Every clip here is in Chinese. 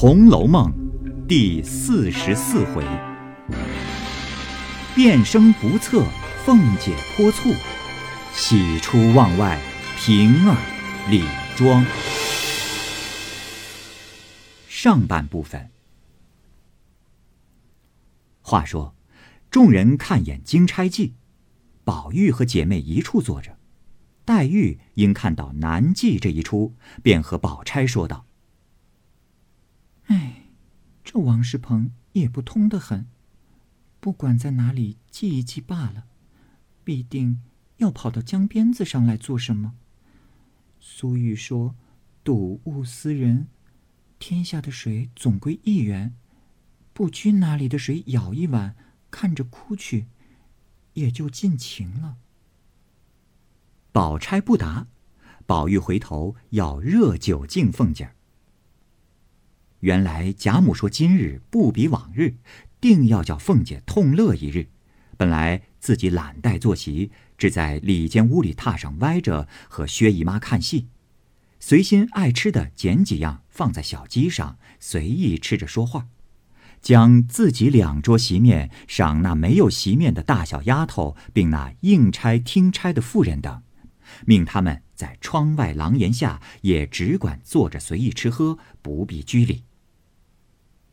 红楼梦》第四十四回：变声不测，凤姐泼醋；喜出望外，平儿理妆。上半部分。话说，众人看演金钗记，宝玉和姐妹一处坐着。黛玉因看到南记这一出，便和宝钗说道：“，王世鹏也不通得很，不管在哪里记一记罢了，必定要跑到江边子上来做什么？俗语说：‘睹物思人’，天下的水总归一源，不拘哪里的水舀一碗，看着哭去，也就尽情了。”宝钗不答，宝玉回头要热酒敬凤姐儿。原来贾母说今日不比往日，定要叫凤姐痛乐一日。本来自己懒怠坐席，只在里间屋里榻上歪着和薛姨妈看戏，随心爱吃的捡几样放在小鸡上，随意吃着说话，将自己两桌席面赏那没有席面的大小丫头，并那应差听差的妇人等。命他们在窗外廊檐下，也只管坐着随意吃喝，不必拘礼。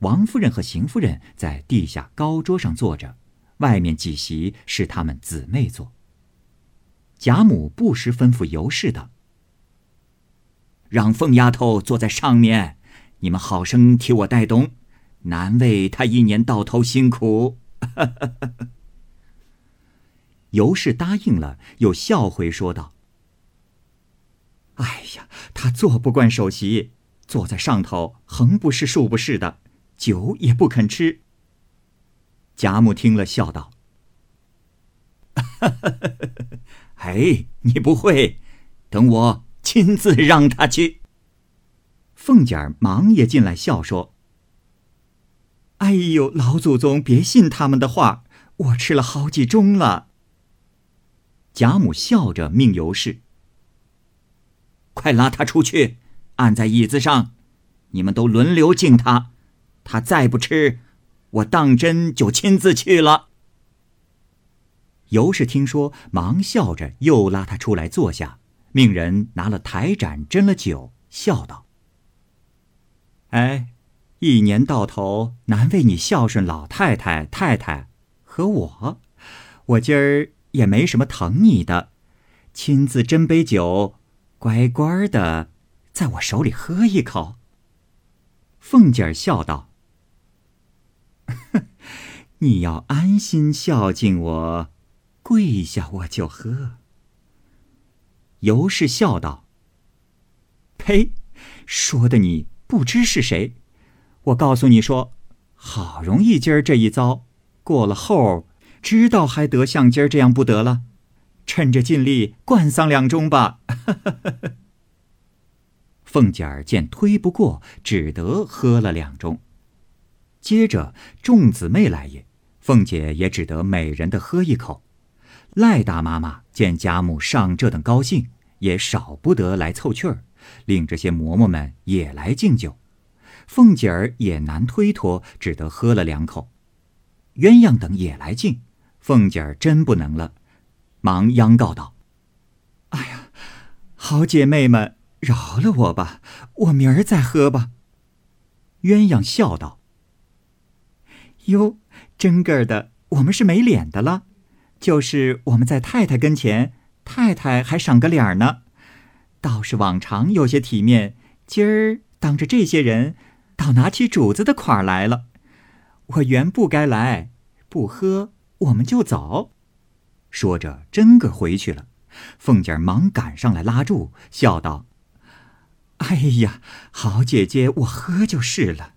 王夫人和邢夫人在地下高桌上坐着，外面几席是他们姊妹坐。贾母不时吩咐尤氏的：“让凤丫头坐在上面，你们好生替我带东，难为她一年到头辛苦。”尤氏答应了，又笑回说道。哎呀，他坐不惯首席，坐在上头横不是竖不是的，酒也不肯吃。贾母听了，笑道：“ 哎，你不会，等我亲自让他去。”凤姐儿忙也进来笑说：“哎呦，老祖宗别信他们的话，我吃了好几盅了。”贾母笑着命尤氏。快拉他出去，按在椅子上，你们都轮流敬他。他再不吃，我当真就亲自去了。尤氏听说，忙笑着又拉他出来坐下，命人拿了台盏斟了酒，笑道：“哎，一年到头难为你孝顺老太太、太太和我，我今儿也没什么疼你的，亲自斟杯酒。”乖乖的，在我手里喝一口。凤姐儿笑道：“你要安心孝敬我，跪下我就喝。”尤氏笑道：“呸！说的你不知是谁。我告诉你说，好容易今儿这一遭过了后，知道还得像今儿这样不得了。”趁着尽力灌丧两盅吧。凤姐儿见推不过，只得喝了两盅。接着众姊妹来也，凤姐也只得每人的喝一口。赖大妈妈见贾母上这等高兴，也少不得来凑趣儿，令这些嬷嬷们也来敬酒。凤姐儿也难推脱，只得喝了两口。鸳鸯等也来敬，凤姐儿真不能了。忙央告道：“哎呀，好姐妹们，饶了我吧，我明儿再喝吧。”鸳鸯笑道：“哟，真个儿的，我们是没脸的了。就是我们在太太跟前，太太还赏个脸呢。倒是往常有些体面，今儿当着这些人，倒拿起主子的款来了。我原不该来，不喝我们就走。”说着，真个回去了。凤姐儿忙赶上来拉住，笑道：“哎呀，好姐姐，我喝就是了。”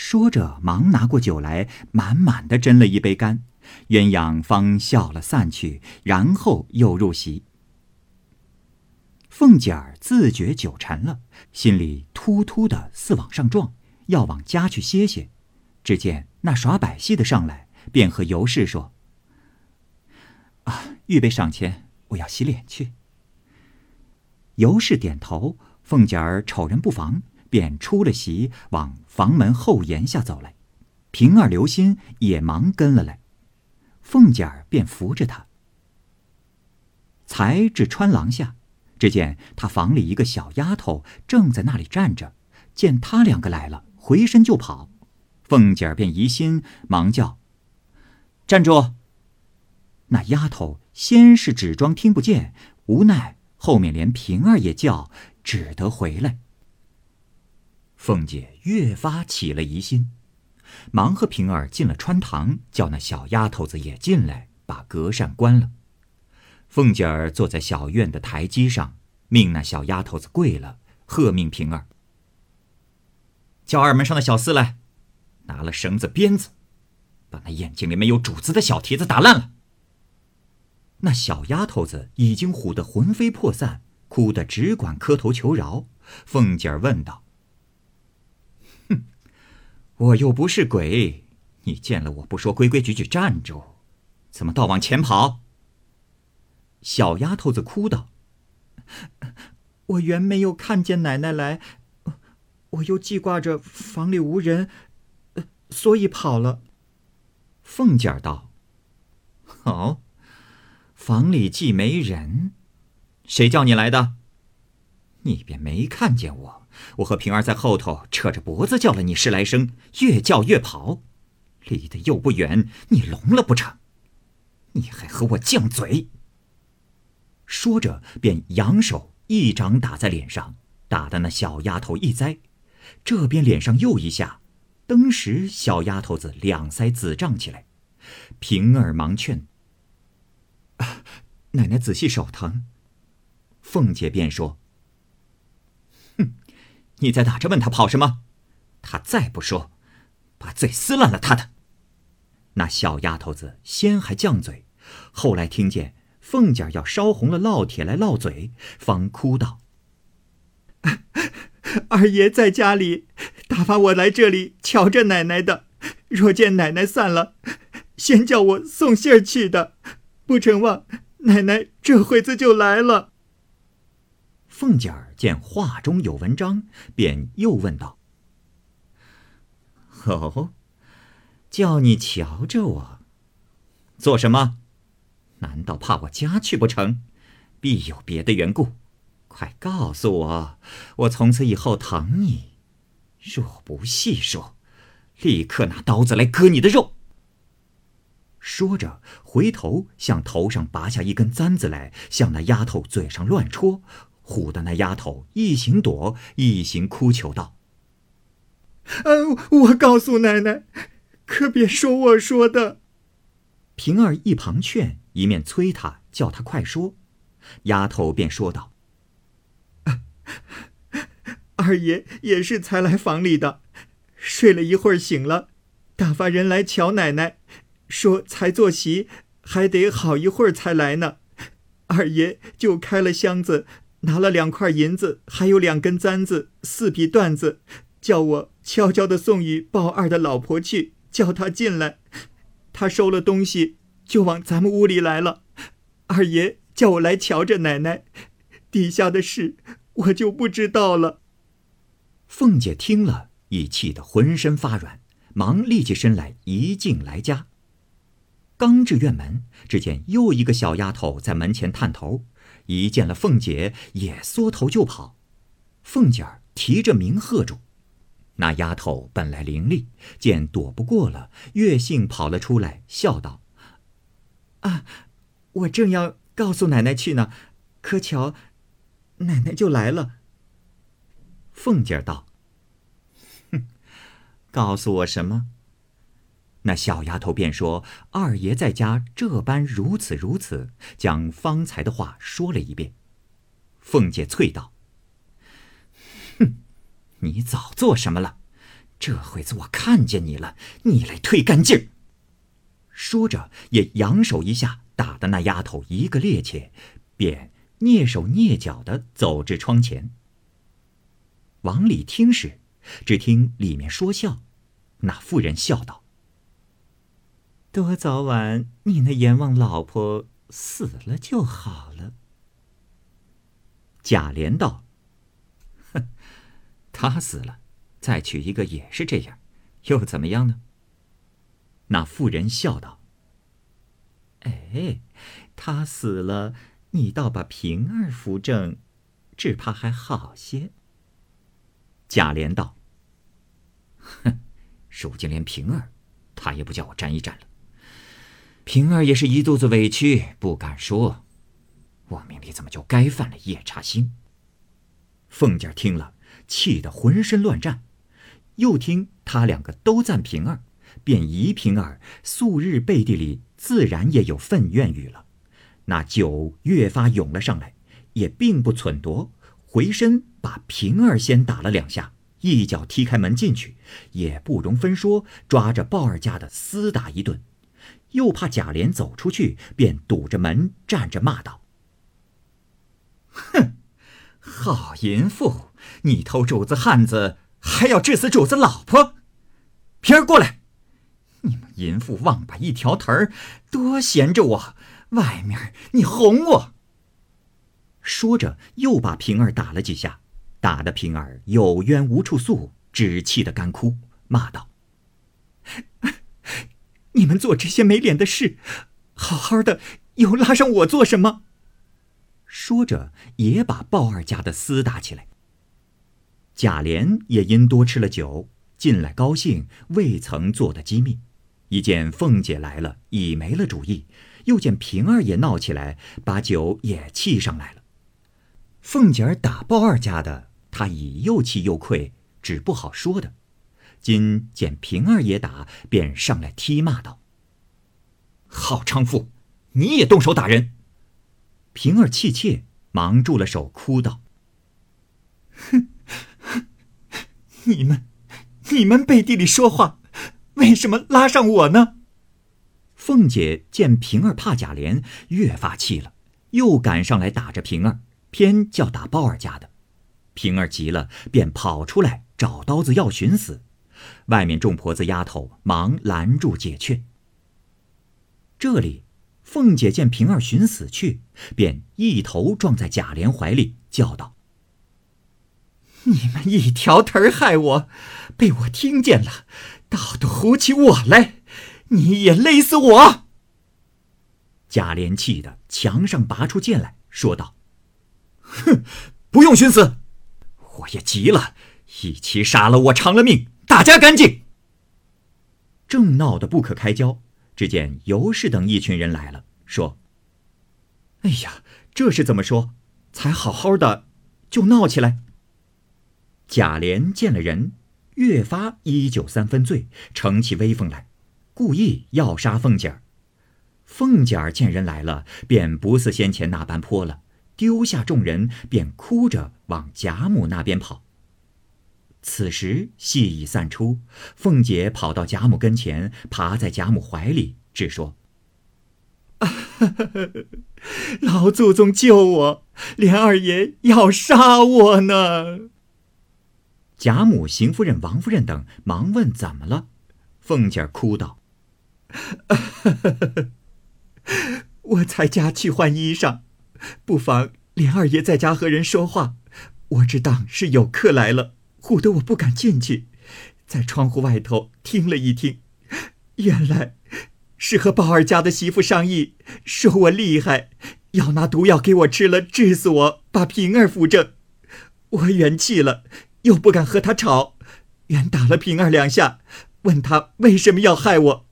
说着，忙拿过酒来，满满的斟了一杯干。鸳鸯方笑了散去，然后又入席。凤姐儿自觉酒沉了，心里突突的似往上撞，要往家去歇歇。只见那耍百戏的上来，便和尤氏说。啊！预备上前，我要洗脸去。尤氏点头，凤姐儿瞅人不防，便出了席，往房门后檐下走来。平儿、刘心也忙跟了来，凤姐儿便扶着他。才至穿廊下，只见他房里一个小丫头正在那里站着，见他两个来了，回身就跑。凤姐儿便疑心，忙叫：“站住！”那丫头先是只装听不见，无奈后面连平儿也叫，只得回来。凤姐越发起了疑心，忙和平儿进了穿堂，叫那小丫头子也进来，把隔扇关了。凤姐儿坐在小院的台基上，命那小丫头子跪了，喝命平儿叫二门上的小厮来，拿了绳子鞭子，把那眼睛里没有主子的小蹄子打烂了。那小丫头子已经唬得魂飞魄散，哭得只管磕头求饶。凤姐儿问道。我又不是鬼，你见了我不说规规矩矩站住，怎么倒往前跑？小丫头子哭道：“我原没有看见奶奶来，我又记挂着房里无人，所以跑了。”凤姐儿道：“哦，房里既没人，谁叫你来的？你便没看见我。”我和平儿在后头扯着脖子叫了你十来声，越叫越跑，离得又不远，你聋了不成？你还和我犟嘴！说着，便扬手一掌打在脸上，打的那小丫头一栽，这边脸上又一下，登时小丫头子两腮紫胀起来。平儿忙劝：“奶奶仔细手疼。”凤姐便说。你再打着问他跑什么？他再不说，把嘴撕烂了他的。那小丫头子先还犟嘴，后来听见凤姐要烧红了烙铁来烙嘴，方哭道：“二爷在家里，打发我来这里瞧着奶奶的。若见奶奶散了，先叫我送信儿去的。不成望奶奶这会子就来了。”凤姐儿见话中有文章，便又问道：“哦，叫你瞧着我，做什么？难道怕我家去不成？必有别的缘故。快告诉我，我从此以后疼你。若不细说，立刻拿刀子来割你的肉。”说着，回头向头上拔下一根簪子来，向那丫头嘴上乱戳。唬得那丫头一行躲，一行哭求道：“嗯，我告诉奶奶，可别说我说的。”平儿一旁劝，一面催他，叫他快说。丫头便说道：“二爷也是才来房里的，睡了一会儿醒了，打发人来瞧奶奶，说才坐席，还得好一会儿才来呢。二爷就开了箱子。”拿了两块银子，还有两根簪子，四匹缎子，叫我悄悄的送与鲍二的老婆去，叫他进来。他收了东西，就往咱们屋里来了。二爷叫我来瞧着奶奶，底下的事我就不知道了。凤姐听了，已气得浑身发软，忙立起身来，一进来家。刚至院门，只见又一个小丫头在门前探头。一见了凤姐，也缩头就跑。凤姐儿提着名喝住。那丫头本来伶俐，见躲不过了，越性跑了出来，笑道：“啊，我正要告诉奶奶去呢，可巧奶奶就来了。”凤姐儿道：“哼，告诉我什么？”那小丫头便说：“二爷在家这般如此如此，将方才的话说了一遍。”凤姐啐道：“哼，你早做什么了？这会子我看见你了，你来推干净。”说着也扬手一下，打的那丫头一个趔趄，便蹑手蹑脚的走至窗前。往里听时，只听里面说笑，那妇人笑道。多早晚，你那阎王老婆死了就好了。贾琏道：“哼，他死了，再娶一个也是这样，又怎么样呢？”那妇人笑道：“哎，他死了，你倒把平儿扶正，只怕还好些。”贾琏道：“哼，如今连平儿，他也不叫我沾一沾了。平儿也是一肚子委屈，不敢说。我命里怎么就该犯了夜叉心？”凤姐听了，气得浑身乱颤。又听他两个都赞平儿。便疑平儿素日背地里自然也有愤怨语了，那酒越发涌了上来，也并不忖夺，回身把平儿先打了两下，一脚踢开门进去，也不容分说，抓着鲍二家的厮打一顿，又怕贾琏走出去，便堵着门站着骂道：“哼，好淫妇！你偷主子汉子，还要治死主子老婆？平儿过来。”你们淫妇忘把一条腿儿，多闲着我！外面你哄我。说着，又把平儿打了几下，打得平儿有冤无处诉，只气得干哭，骂道：“你们做这些没脸的事，好好的又拉上我做什么？”说着，也把鲍二家的厮打起来。贾琏也因多吃了酒，进来高兴，未曾做的机密。一见凤姐来了，已没了主意；又见平儿也闹起来，把酒也气上来了。凤姐儿打鲍二家的，她已又气又愧，只不好说的。今见平儿也打，便上来踢骂道：“好娼妇，你也动手打人！”平儿气切，忙住了手，哭道：“哼，你们，你们背地里说话。”为什么拉上我呢？凤姐见平儿怕贾琏，越发气了，又赶上来打着平儿，偏叫打鲍二家的。平儿急了，便跑出来找刀子要寻死。外面众婆子丫头忙拦住解劝。这里，凤姐见平儿寻死去，便一头撞在贾琏怀里，叫道：“你们一条腿儿害我，被我听见了。”倒都唬起我来，你也勒死我！贾琏气得墙上拔出剑来说道：“哼，不用寻死，我也急了，一起杀了我偿了命，大家干净。”正闹得不可开交，只见尤氏等一群人来了，说：“哎呀，这是怎么说？才好好的，就闹起来。”贾琏见了人。越发一酒三分醉，逞起威风来，故意要杀凤姐儿。凤姐儿见人来了，便不似先前那般泼了，丢下众人，便哭着往贾母那边跑。此时戏已散出，凤姐跑到贾母跟前，爬在贾母怀里，只说：“ 老祖宗救我，连二爷要杀我呢。”贾母、邢夫人、王夫人等忙问怎么了，凤姐哭道：“ 我才家去换衣裳，不妨连二爷在家和人说话，我只当是有客来了，唬得我不敢进去，在窗户外头听了一听，原来是和宝二家的媳妇商议，说我厉害，要拿毒药给我吃了，治死我，把平儿扶正。我元气了。”又不敢和他吵，原打了平儿两下，问他为什么要害我，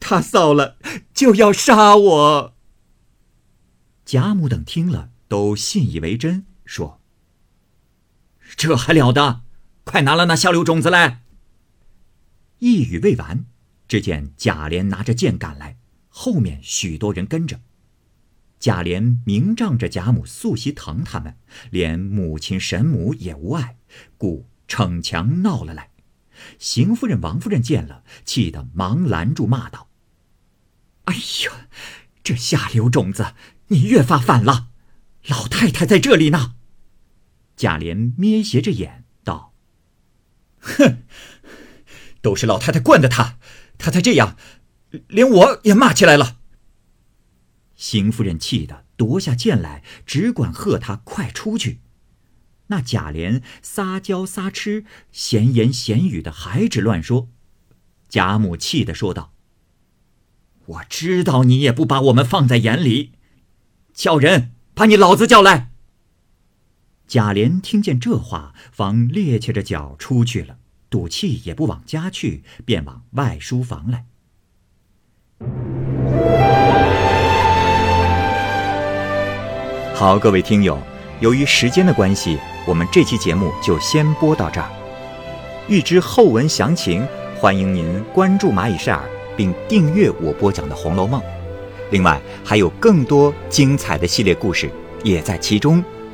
他臊了就要杀我。贾母等听了都信以为真，说：“这还了得！快拿了那下流种子来！”一语未完，只见贾琏拿着剑赶来，后面许多人跟着。贾琏明仗着贾母素习疼他们，连母亲神母也无碍。故逞强闹了来，邢夫人、王夫人见了，气得忙拦住，骂道：“哎呀，这下流种子，你越发反了！老太太在这里呢。”贾琏眯斜着眼：“哼，都是老太太惯的他，他才这样，连我也骂起来了。”邢夫人气得夺下剑来，只管喝他快出去。那贾琏撒娇撒痴、闲言闲语的还只乱说。贾母气得说道：“我知道你也不把我们放在眼里，叫人把你老子叫来。”贾琏听见这话，方趔趄着脚出去了，赌气也不往家去，便往外书房来。好，各位听友，由于时间的关系，我们这期节目就先播到这儿。欲知后文详情，欢迎您关注蚂蚁晒尔，并订阅我播讲的《红楼梦》。另外，还有更多精彩的系列故事也在其中。